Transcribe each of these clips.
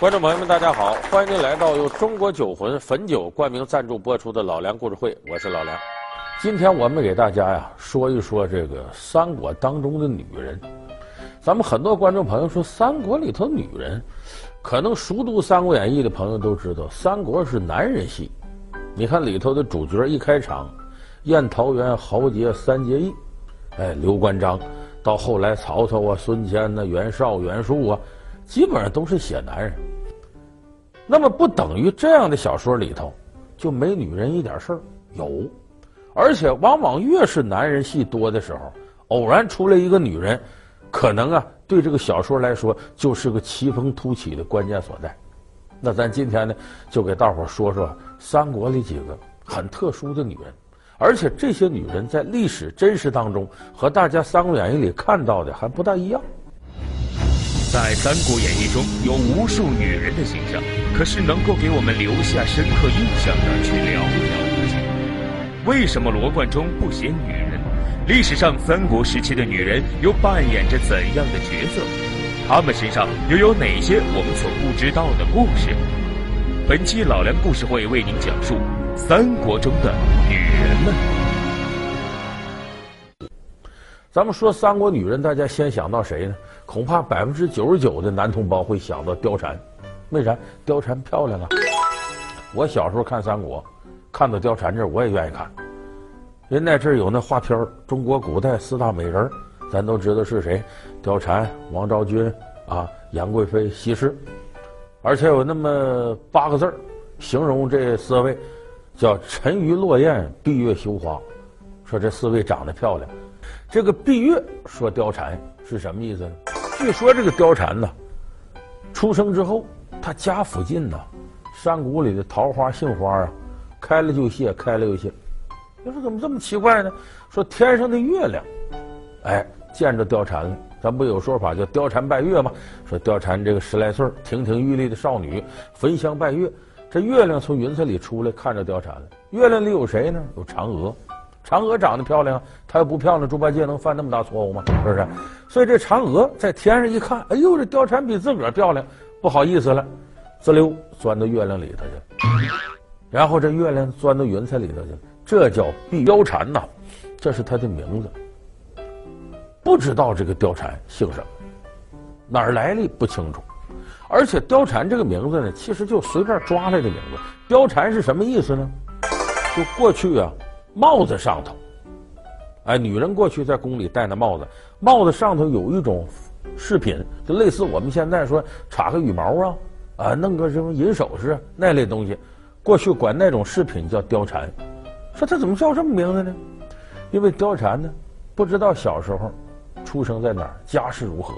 观众朋友们，大家好！欢迎您来到由中国酒魂汾酒冠名赞助播出的《老梁故事会》，我是老梁。今天我们给大家呀说一说这个三国当中的女人。咱们很多观众朋友说，三国里头女人，可能熟读《三国演义》的朋友都知道，三国是男人戏。你看里头的主角一开场，宴桃园、豪杰三结义，哎，刘关张，到后来曹操啊、孙坚呐、袁绍、袁术啊。基本上都是写男人，那么不等于这样的小说里头就没女人一点事儿？有，而且往往越是男人戏多的时候，偶然出来一个女人，可能啊对这个小说来说就是个奇峰突起的关键所在。那咱今天呢，就给大伙说说三国里几个很特殊的女人，而且这些女人在历史真实当中和大家《三国演义》里看到的还不大一样。在《三国演义》中有无数女人的形象，可是能够给我们留下深刻印象的却寥寥无几。为什么罗贯中不写女人？历史上三国时期的女人又扮演着怎样的角色？她们身上又有哪些我们所不知道的故事？本期老梁故事会为您讲述三国中的女人们。咱们说三国女人，大家先想到谁呢？恐怕百分之九十九的男同胞会想到貂蝉。为啥？貂蝉漂亮啊！我小时候看三国，看到貂蝉这，我也愿意看。人那阵儿有那画片中国古代四大美人，咱都知道是谁：貂蝉、王昭君啊、杨贵妃、西施。而且有那么八个字形容这四位，叫“沉鱼落雁，闭月羞花”，说这四位长得漂亮。这个闭月说貂蝉是什么意思呢？据说这个貂蝉呢，出生之后，他家附近呢，山谷里的桃花、杏花啊，开了就谢，开了又谢。你说怎么这么奇怪呢？说天上的月亮，哎，见着貂蝉了。咱不有说法叫貂蝉拜月吗？说貂蝉这个十来岁，亭亭玉立的少女，焚香拜月。这月亮从云彩里出来，看着貂蝉了。月亮里有谁呢？有嫦娥。嫦娥长得漂亮，她要不漂亮，猪八戒能犯那么大错误吗？是不是？所以这嫦娥在天上一看，哎呦，这貂蝉比自个儿漂亮，不好意思了，滋溜钻到月亮里头去了。然后这月亮钻到云彩里头去了，这叫碧貂蝉呐，这是她的名字。不知道这个貂蝉姓什么，哪儿来历不清楚。而且貂蝉这个名字呢，其实就随便抓来的名字。貂蝉是什么意思呢？就过去啊。帽子上头，哎，女人过去在宫里戴那帽子，帽子上头有一种饰品，就类似我们现在说插个羽毛啊，啊，弄个什么银首饰那类东西，过去管那种饰品叫貂蝉。说他怎么叫这么名字呢？因为貂蝉呢，不知道小时候出生在哪儿，家世如何，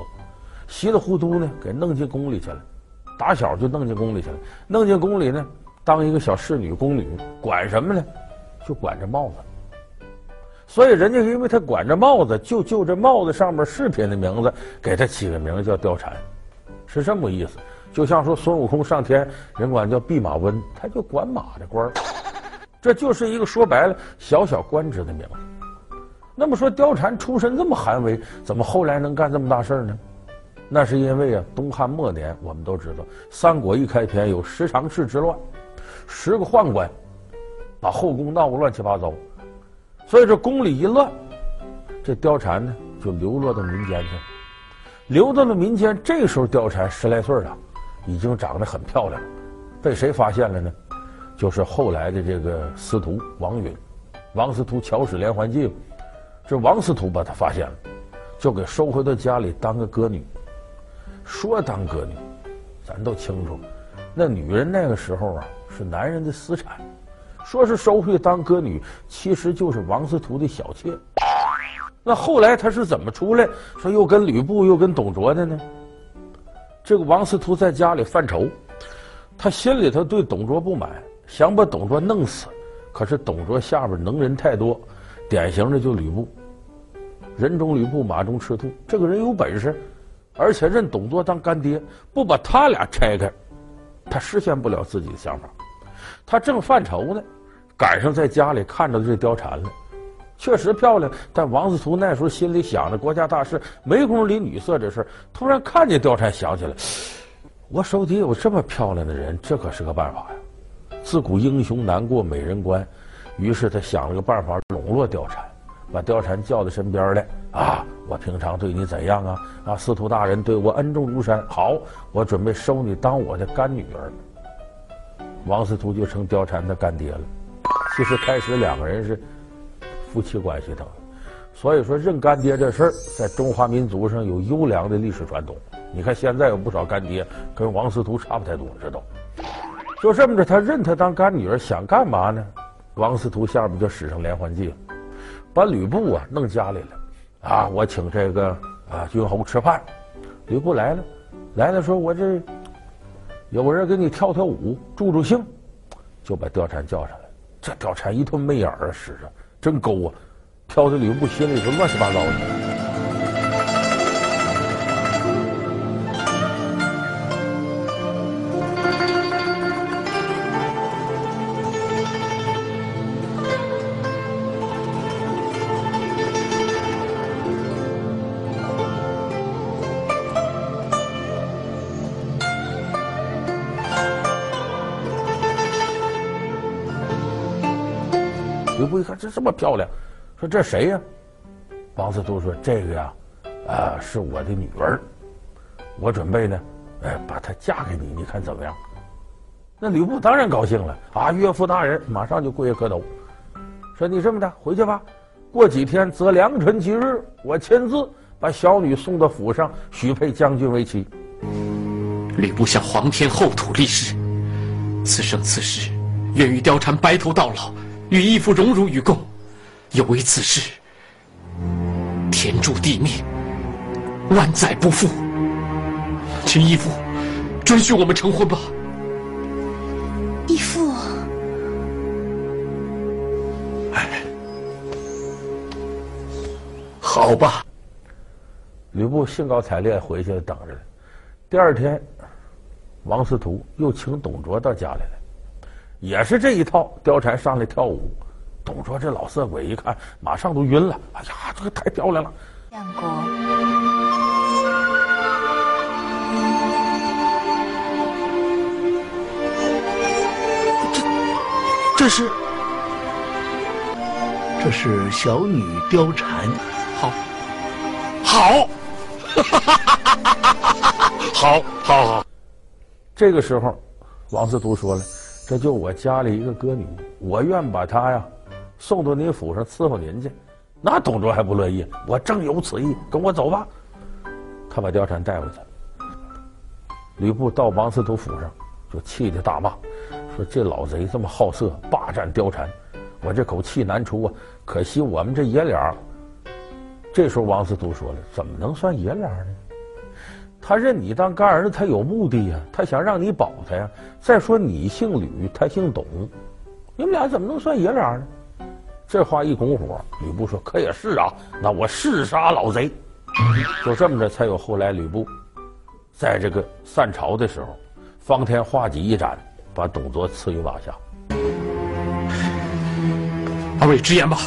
稀里糊涂呢给弄进宫里去了，打小就弄进宫里去了，弄进宫里呢当一个小侍女、宫女，管什么呢？就管着帽子，所以人家因为他管着帽子，就就这帽子上面饰品的名字，给他起个名叫貂蝉，是这么个意思。就像说孙悟空上天，人管叫弼马温，他就管马的官儿，这就是一个说白了小小官职的名字。那么说貂蝉出身这么寒微，怎么后来能干这么大事呢？那是因为啊，东汉末年我们都知道，三国一开篇有十常侍之乱，十个宦官。把后宫闹个乱七八糟，所以这宫里一乱，这貂蝉呢就流落到民间去了，流到了民间。这时候貂蝉十来岁了，已经长得很漂亮，被谁发现了呢？就是后来的这个司徒王允，王司徒巧使连环计，这王司徒把他发现了，就给收回到家里当个歌女。说当歌女，咱都清楚，那女人那个时候啊是男人的私产。说是收回去当歌女，其实就是王司徒的小妾。那后来他是怎么出来？说又跟吕布又跟董卓的呢？这个王司徒在家里犯愁，他心里头对董卓不满，想把董卓弄死。可是董卓下边能人太多，典型的就吕布，人中吕布，马中赤兔。这个人有本事，而且认董卓当干爹，不把他俩拆开，他实现不了自己的想法。他正犯愁呢，赶上在家里看着这貂蝉了，确实漂亮。但王司徒那时候心里想着国家大事，没工夫理女色这事儿。突然看见貂蝉，想起来，我手底有这么漂亮的人，这可是个办法呀！自古英雄难过美人关，于是他想了个办法笼络貂蝉，把貂蝉叫到身边来啊！我平常对你怎样啊？啊，司徒大人对我恩重如山。好，我准备收你当我的干女儿。王司徒就成貂蝉的干爹了。其实开始两个人是夫妻关系的，所以说认干爹这事儿在中华民族上有优良的历史传统。你看现在有不少干爹跟王司徒差不太多，知道？就这么着，他认他当干女儿，想干嘛呢？王司徒下边就使上连环计了，把吕布啊弄家里了。啊，我请这个啊君侯吃饭，吕布来了，来了说，我这有个人给你跳跳舞助助兴，就把貂蝉叫上来。这貂蝉一顿媚眼儿使着，真勾啊，挑的吕布心里头乱七八糟的。这么漂亮，说这谁呀？王司徒说：“这个呀，啊，是我的女儿，我准备呢，哎，把她嫁给你，你看怎么样？”那吕布当然高兴了啊！岳父大人马上就跪下磕头，说：“你这么的回去吧，过几天择良辰吉日，我亲自把小女送到府上，许配将军为妻。”吕布向皇天厚土立誓，此生此世，愿与貂蝉白头到老。与义父荣辱与共，有违此事，天诛地灭，万载不复。请义父准许我们成婚吧。义父，哎，好吧。吕布兴高采烈回去等着了。第二天，王司徒又请董卓到家里来。也是这一套，貂蝉上来跳舞，董卓这老色鬼一看，马上都晕了。哎呀，这个太漂亮了！相公，这这是这是小女貂蝉，好，好，好，好，好。这个时候，王司徒说了。这就我家里一个歌女，我愿把她呀送到您府上伺候您去。那董卓还不乐意，我正有此意，跟我走吧。他把貂蝉带回去。吕布到王司徒府上，就气得大骂，说这老贼这么好色，霸占貂蝉，我这口气难出啊！可惜我们这爷俩。这时候王司徒说了，怎么能算爷俩呢？他认你当干儿子，他有目的呀，他想让你保他呀。再说你姓吕，他姓董，你们俩怎么能算爷俩呢？这话一拱火，吕布说：“可也是啊，那我誓杀老贼。”就这么着，才有后来吕布在这个散朝的时候，方天画戟一斩，把董卓刺于马下。二位直言吧，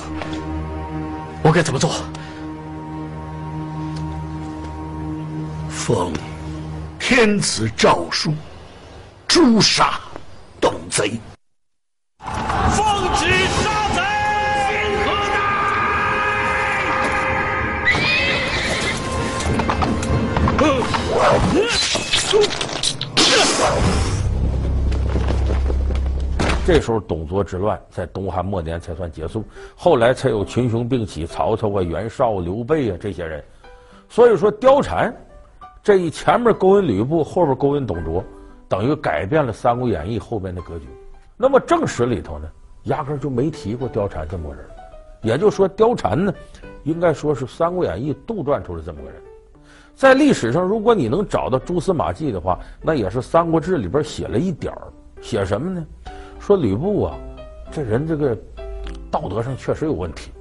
我该怎么做？奉天子诏书，诛杀董贼。奉旨杀贼！何在？这时候，董卓之乱在东汉末年才算结束，后来才有群雄并起，曹操啊、袁绍、刘备啊这些人。所以说，貂蝉。这一前面勾引吕布，后边勾引董卓，等于改变了《三国演义》后边的格局。那么正史里头呢，压根就没提过貂蝉这么个人。也就是说，貂蝉呢，应该说是《三国演义》杜撰出来这么个人。在历史上，如果你能找到蛛丝马迹的话，那也是《三国志》里边写了一点儿。写什么呢？说吕布啊，这人这个道德上确实有问题。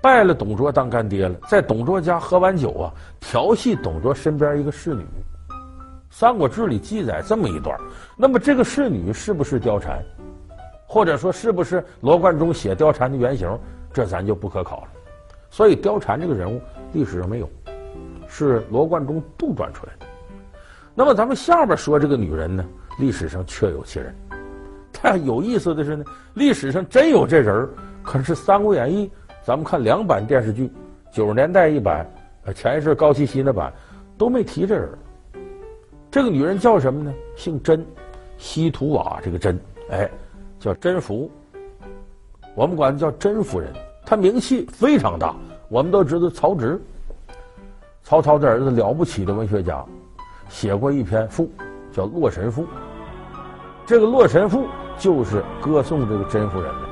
拜了董卓当干爹了，在董卓家喝完酒啊，调戏董卓身边一个侍女，《三国志》里记载这么一段。那么这个侍女是不是貂蝉，或者说是不是罗贯中写貂蝉的原型？这咱就不可考了。所以貂蝉这个人物历史上没有，是罗贯中杜撰出来的。那么咱们下边说这个女人呢，历史上确有其人。但有意思的是呢，历史上真有这人，可是《三国演义》咱们看两版电视剧，九十年代一版，呃前一阵高希希那版都没提这人。这个女人叫什么呢？姓甄，西土瓦这个甄，哎，叫甄宓。我们管她叫甄夫人。她名气非常大。我们都知道曹植，曹操的儿子，了不起的文学家，写过一篇赋，叫《洛神赋》。这个《洛神赋》就是歌颂这个甄夫人的。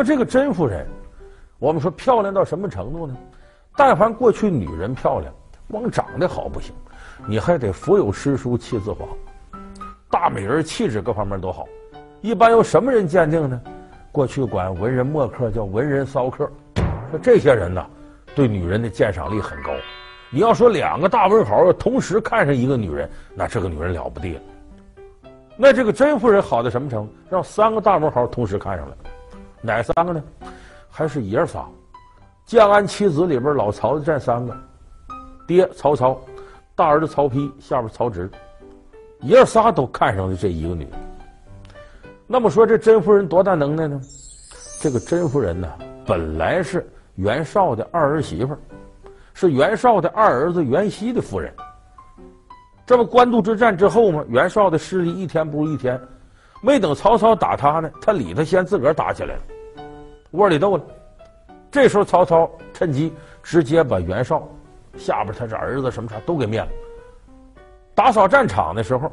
么这个甄夫人，我们说漂亮到什么程度呢？但凡过去女人漂亮，光长得好不行，你还得腹有诗书气自华，大美人气质各方面都好。一般由什么人鉴定呢？过去管文人墨客叫文人骚客，说这些人呢，对女人的鉴赏力很高。你要说两个大文豪要同时看上一个女人，那这个女人了不得了。那这个甄夫人好到什么程度？让三个大文豪同时看上了。哪三个呢？还是爷仨，建安七子里边老曹的占三个，爹曹操，大儿子曹丕，下边曹植，爷仨都看上了这一个女人。那么说这甄夫人多大能耐呢？这个甄夫人呢，本来是袁绍的二儿媳妇，是袁绍的二儿子袁熙的夫人。这不官渡之战之后嘛，袁绍的势力一天不如一天。没等曹操打他呢，他里头先自个儿打起来了，窝里斗了。这时候曹操趁机直接把袁绍下边他这儿子什么啥都给灭了。打扫战场的时候，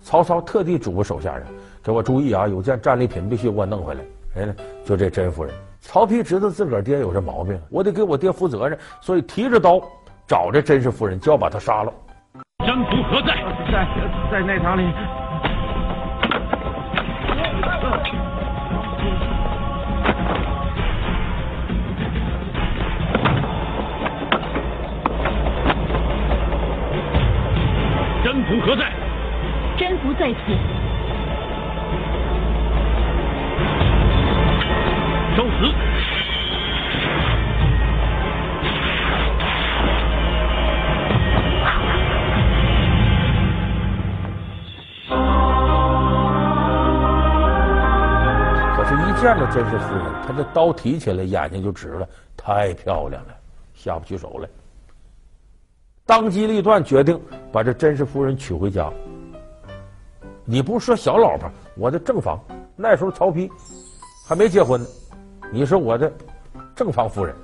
曹操特地嘱咐手下人给我注意啊，有件战利品必须给我弄回来。谁呢？就这甄夫人。曹丕知道自个儿爹有这毛病，我得给我爹负责任，所以提着刀找这甄氏夫人，就要把他杀了。甄宓何在？在在内堂里。在此。受死！可是，一见着甄氏夫人，他这刀提起来，眼睛就直了，太漂亮了，下不去手了。当机立断，决定把这甄氏夫人娶回家。你不是说小老婆，我的正房。那时候曹丕还没结婚呢，你是我的正房夫人。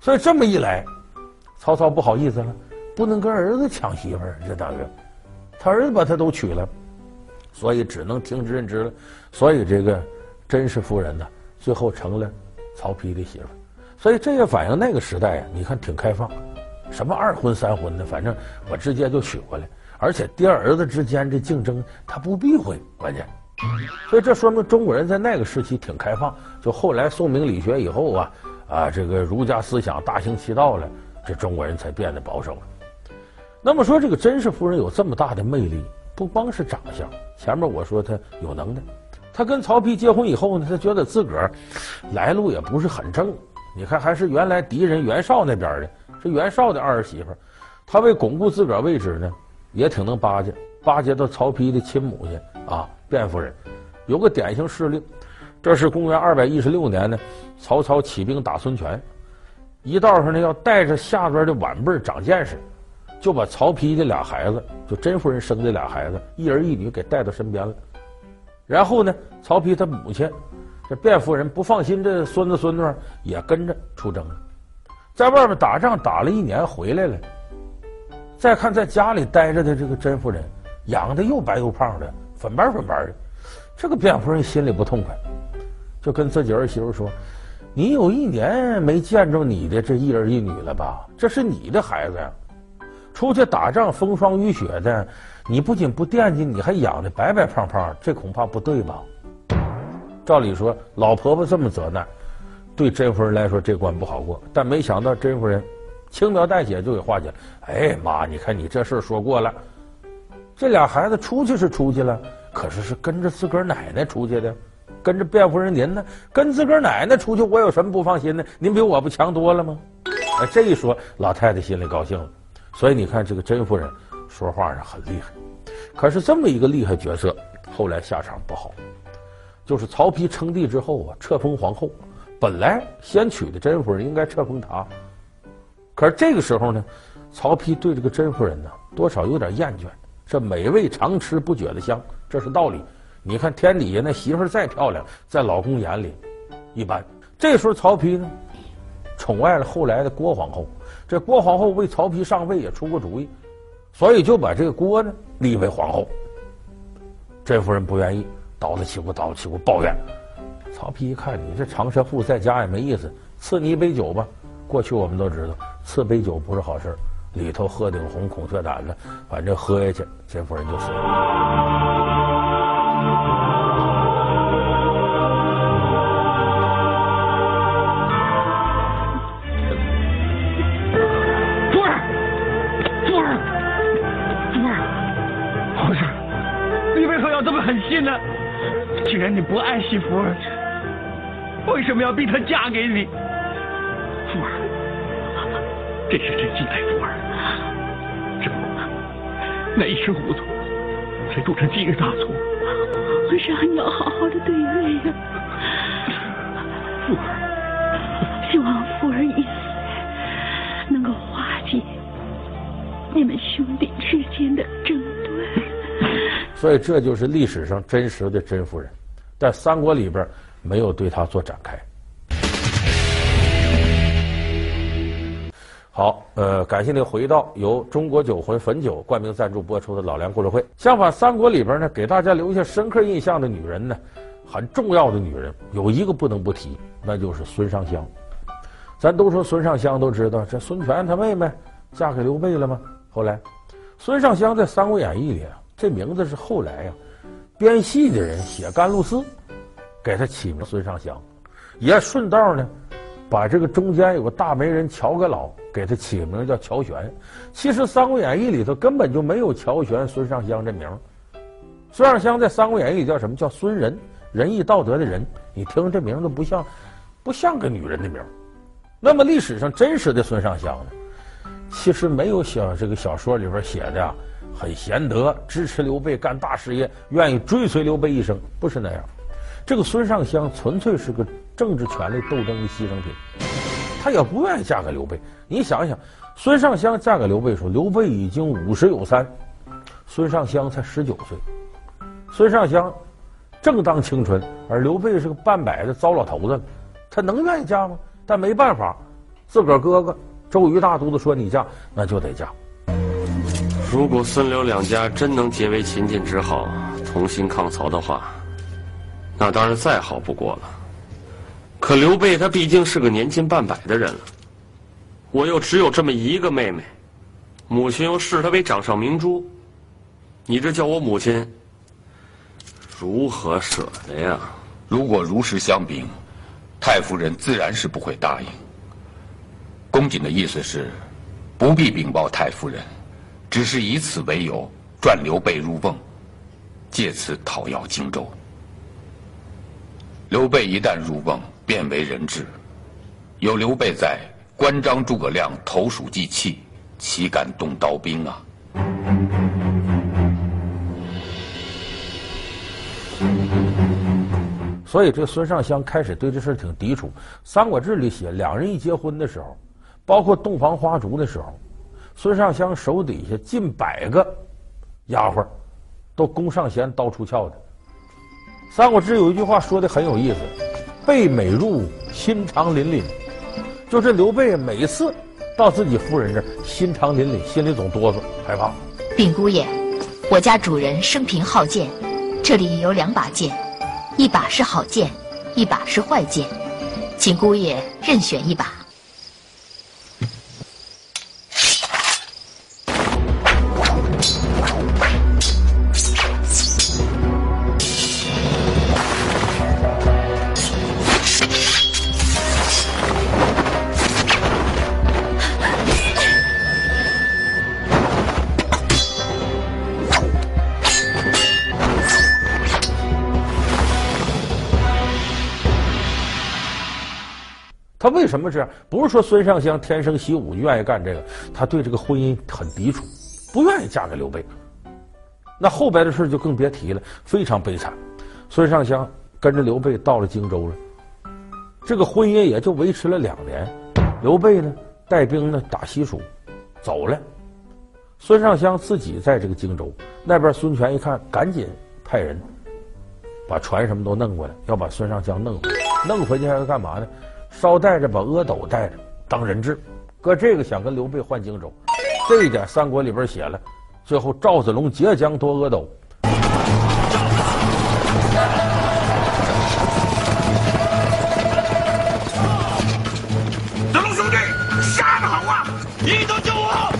所以这么一来，曹操不好意思了，不能跟儿子抢媳妇儿，这大哥，他儿子把他都娶了，所以只能听之任之了。所以这个甄氏夫人呢，最后成了曹丕的媳妇儿。所以这也反映那个时代啊，你看挺开放。什么二婚三婚的，反正我直接就娶过来，而且爹儿子之间这竞争他不避讳，关键，所以这说明中国人在那个时期挺开放。就后来宋明理学以后啊，啊这个儒家思想大行其道了，这中国人才变得保守了。那么说这个甄氏夫人有这么大的魅力，不光是长相，前面我说她有能耐，她跟曹丕结婚以后呢，她觉得自个儿来路也不是很正，你看还是原来敌人袁绍那边的。这袁绍的二儿媳妇，她为巩固自个儿位置呢，也挺能巴结，巴结到曹丕的亲母亲啊，卞夫人，有个典型事例，这是公元二百一十六年呢，曹操起兵打孙权，一道上呢要带着下边的晚辈长见识，就把曹丕的俩孩子，就甄夫人生的俩孩子，一儿一女给带到身边了，然后呢，曹丕他母亲这卞夫人不放心这孙子孙女，也跟着出征了。在外面打仗打了一年回来了，再看在家里待着的这个甄夫人，养的又白又胖的，粉白粉白的，这个卞夫人心里不痛快，就跟自己儿媳妇说：“你有一年没见着你的这一儿一女了吧？这是你的孩子呀，出去打仗风霜雨雪的，你不仅不惦记，你还养的白白胖胖，这恐怕不对吧？”照理说，老婆婆这么责难。对甄夫人来说，这关不好过，但没想到甄夫人轻描淡写就给化解了。哎妈，你看你这事儿说过了，这俩孩子出去是出去了，可是是跟着自个儿奶奶出去的，跟着卞夫人您呢，跟自个儿奶奶出去，我有什么不放心的？您比我不强多了吗？哎，这一说，老太太心里高兴了。所以你看，这个甄夫人说话上很厉害。可是这么一个厉害角色，后来下场不好。就是曹丕称帝之后啊，册封皇后，本来先娶的甄夫人应该册封她。可是这个时候呢，曹丕对这个甄夫人呢，多少有点厌倦。这美味常吃不觉得香，这是道理。你看天底下那媳妇再漂亮，在老公眼里一般。这时候曹丕呢，宠爱了后来的郭皇后。这郭皇后为曹丕上位也出过主意，所以就把这个郭呢立为皇后。甄夫人不愿意，叨叨起鼓，叨叨起鼓抱怨。曹丕一看，你这长舌妇在家也没意思，赐你一杯酒吧。过去我们都知道，赐杯酒不是好事里头鹤顶红、孔雀胆的，反正喝下去，甄夫人就死了。狠心呢？既然你不爱惜福儿，为什么要逼她嫁给你？这是真心爱福儿，只不过那一时糊涂，才铸成今日大错。皇上，你要好好的对月呀。福儿，希望福儿一死，能够化解你们兄弟之间的争端。所以这就是历史上真实的甄夫人，在三国里边没有对她做展开。好，呃，感谢您回到由中国酒魂汾酒冠名赞助播出的老梁故事会。相反，三国里边呢，给大家留下深刻印象的女人呢，很重要的女人有一个不能不提，那就是孙尚香。咱都说孙尚香都知道，这孙权他妹妹嫁给刘备了吗？后来，孙尚香在《三国演义》里啊。这名字是后来呀，编戏的人写甘露寺，给他起名孙尚香，也顺道呢，把这个中间有个大媒人乔阁老给他起个名叫乔玄。其实《三国演义》里头根本就没有乔玄、孙尚香这名。孙尚香在《三国演义》里叫什么？叫孙仁，仁义道德的仁。你听这名字不像，不像个女人的名。那么历史上真实的孙尚香呢？其实没有像这个小说里边写的呀。很贤德，支持刘备干大事业，愿意追随刘备一生，不是那样。这个孙尚香纯粹是个政治权力斗争的牺牲品，她也不愿意嫁给刘备。你想想，孙尚香嫁给刘备的时候，刘备已经五十有三，孙尚香才十九岁。孙尚香正当青春，而刘备是个半百的糟老头子，他能愿意嫁吗？但没办法，自个儿哥哥周瑜大都督说你嫁，那就得嫁。如果孙刘两家真能结为秦晋之好，同心抗曹的话，那当然再好不过了。可刘备他毕竟是个年近半百的人了，我又只有这么一个妹妹，母亲又视她为掌上明珠，你这叫我母亲如何舍得呀？如果如实相禀，太夫人自然是不会答应。公瑾的意思是，不必禀报太夫人。只是以此为由，赚刘备入瓮，借此讨要荆州。刘备一旦入瓮，变为人质。有刘备在，关张诸葛亮投鼠忌器，岂敢动刀兵啊？所以，这孙尚香开始对这事挺抵触。《三国志》里写，两人一结婚的时候，包括洞房花烛的时候。孙尚香手底下近百个丫鬟，都弓上弦，刀出鞘的。《三国志》有一句话说的很有意思：“贝美入，心肠凛凛。”就是刘备每次到自己夫人这儿，心肠凛凛，心里总哆嗦，害怕。禀姑爷，我家主人生平好剑，这里有两把剑，一把是好剑，一把是坏剑，请姑爷任选一把。什么这样？不是说孙尚香天生习武就愿意干这个，他对这个婚姻很抵触，不愿意嫁给刘备。那后边的事就更别提了，非常悲惨。孙尚香跟着刘备到了荆州了，这个婚姻也就维持了两年。刘备呢带兵呢打西蜀，走了。孙尚香自己在这个荆州那边，孙权一看，赶紧派人把船什么都弄过来，要把孙尚香弄回来。弄回去还要干嘛呢？捎带着把阿斗带着当人质，搁这个想跟刘备换荆州。这一点三国里边写了。最后赵子龙截江夺阿斗。子龙兄弟，杀的好啊，你得救我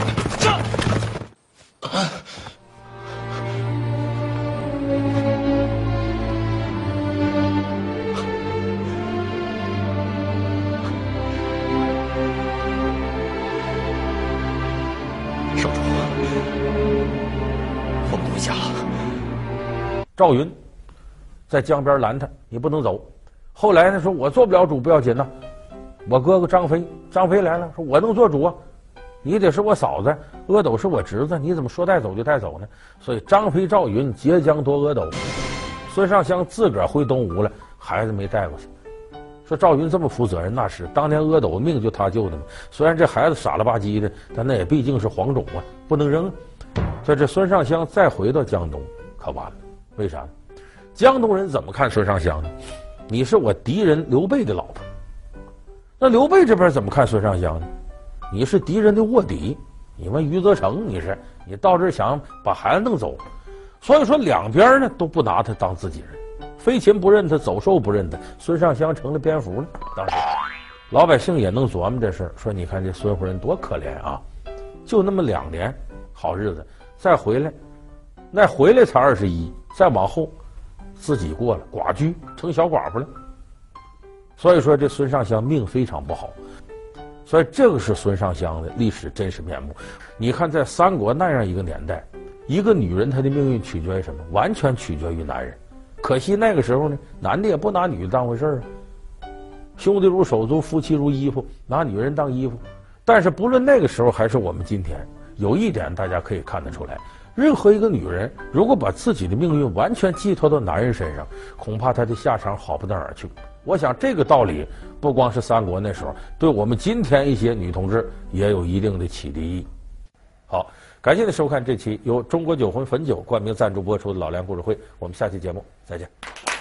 赵云在江边拦他，你不能走。后来呢，说我做不了主不要紧呐，我哥哥张飞，张飞来了，说我能做主啊，你得是我嫂子，阿斗是我侄子，你怎么说带走就带走呢？所以张飞、赵云截江夺阿斗，孙尚香自个儿回东吴了，孩子没带过去。说赵云这么负责任，那是当年阿斗命就他救的嘛。虽然这孩子傻了吧唧的，但那也毕竟是黄种啊，不能扔。所以这孙尚香再回到江东，可完了。为啥？江东人怎么看孙尚香呢？你是我敌人刘备的老婆。那刘备这边怎么看孙尚香呢？你是敌人的卧底。你问余则成，你是你到这儿想把孩子弄走，所以说两边呢都不拿他当自己人。飞禽不认他，走兽不认他，孙尚香成了蝙蝠了。当时老百姓也能琢磨这事儿，说你看这孙夫人多可怜啊，就那么两年好日子，再回来，那回来才二十一。再往后，自己过了寡居，成小寡妇了。所以说，这孙尚香命非常不好。所以，这个是孙尚香的历史真实面目。你看，在三国那样一个年代，一个女人她的命运取决于什么？完全取决于男人。可惜那个时候呢，男的也不拿女的当回事儿啊。兄弟如手足，夫妻如衣服，拿女人当衣服。但是，不论那个时候还是我们今天，有一点大家可以看得出来。任何一个女人，如果把自己的命运完全寄托到男人身上，恐怕她的下场好不到哪儿去。我想这个道理不光是三国那时候，对我们今天一些女同志也有一定的启迪意义。好，感谢您收看这期由中国酒魂汾酒冠名赞助播出的《老梁故事会》，我们下期节目再见。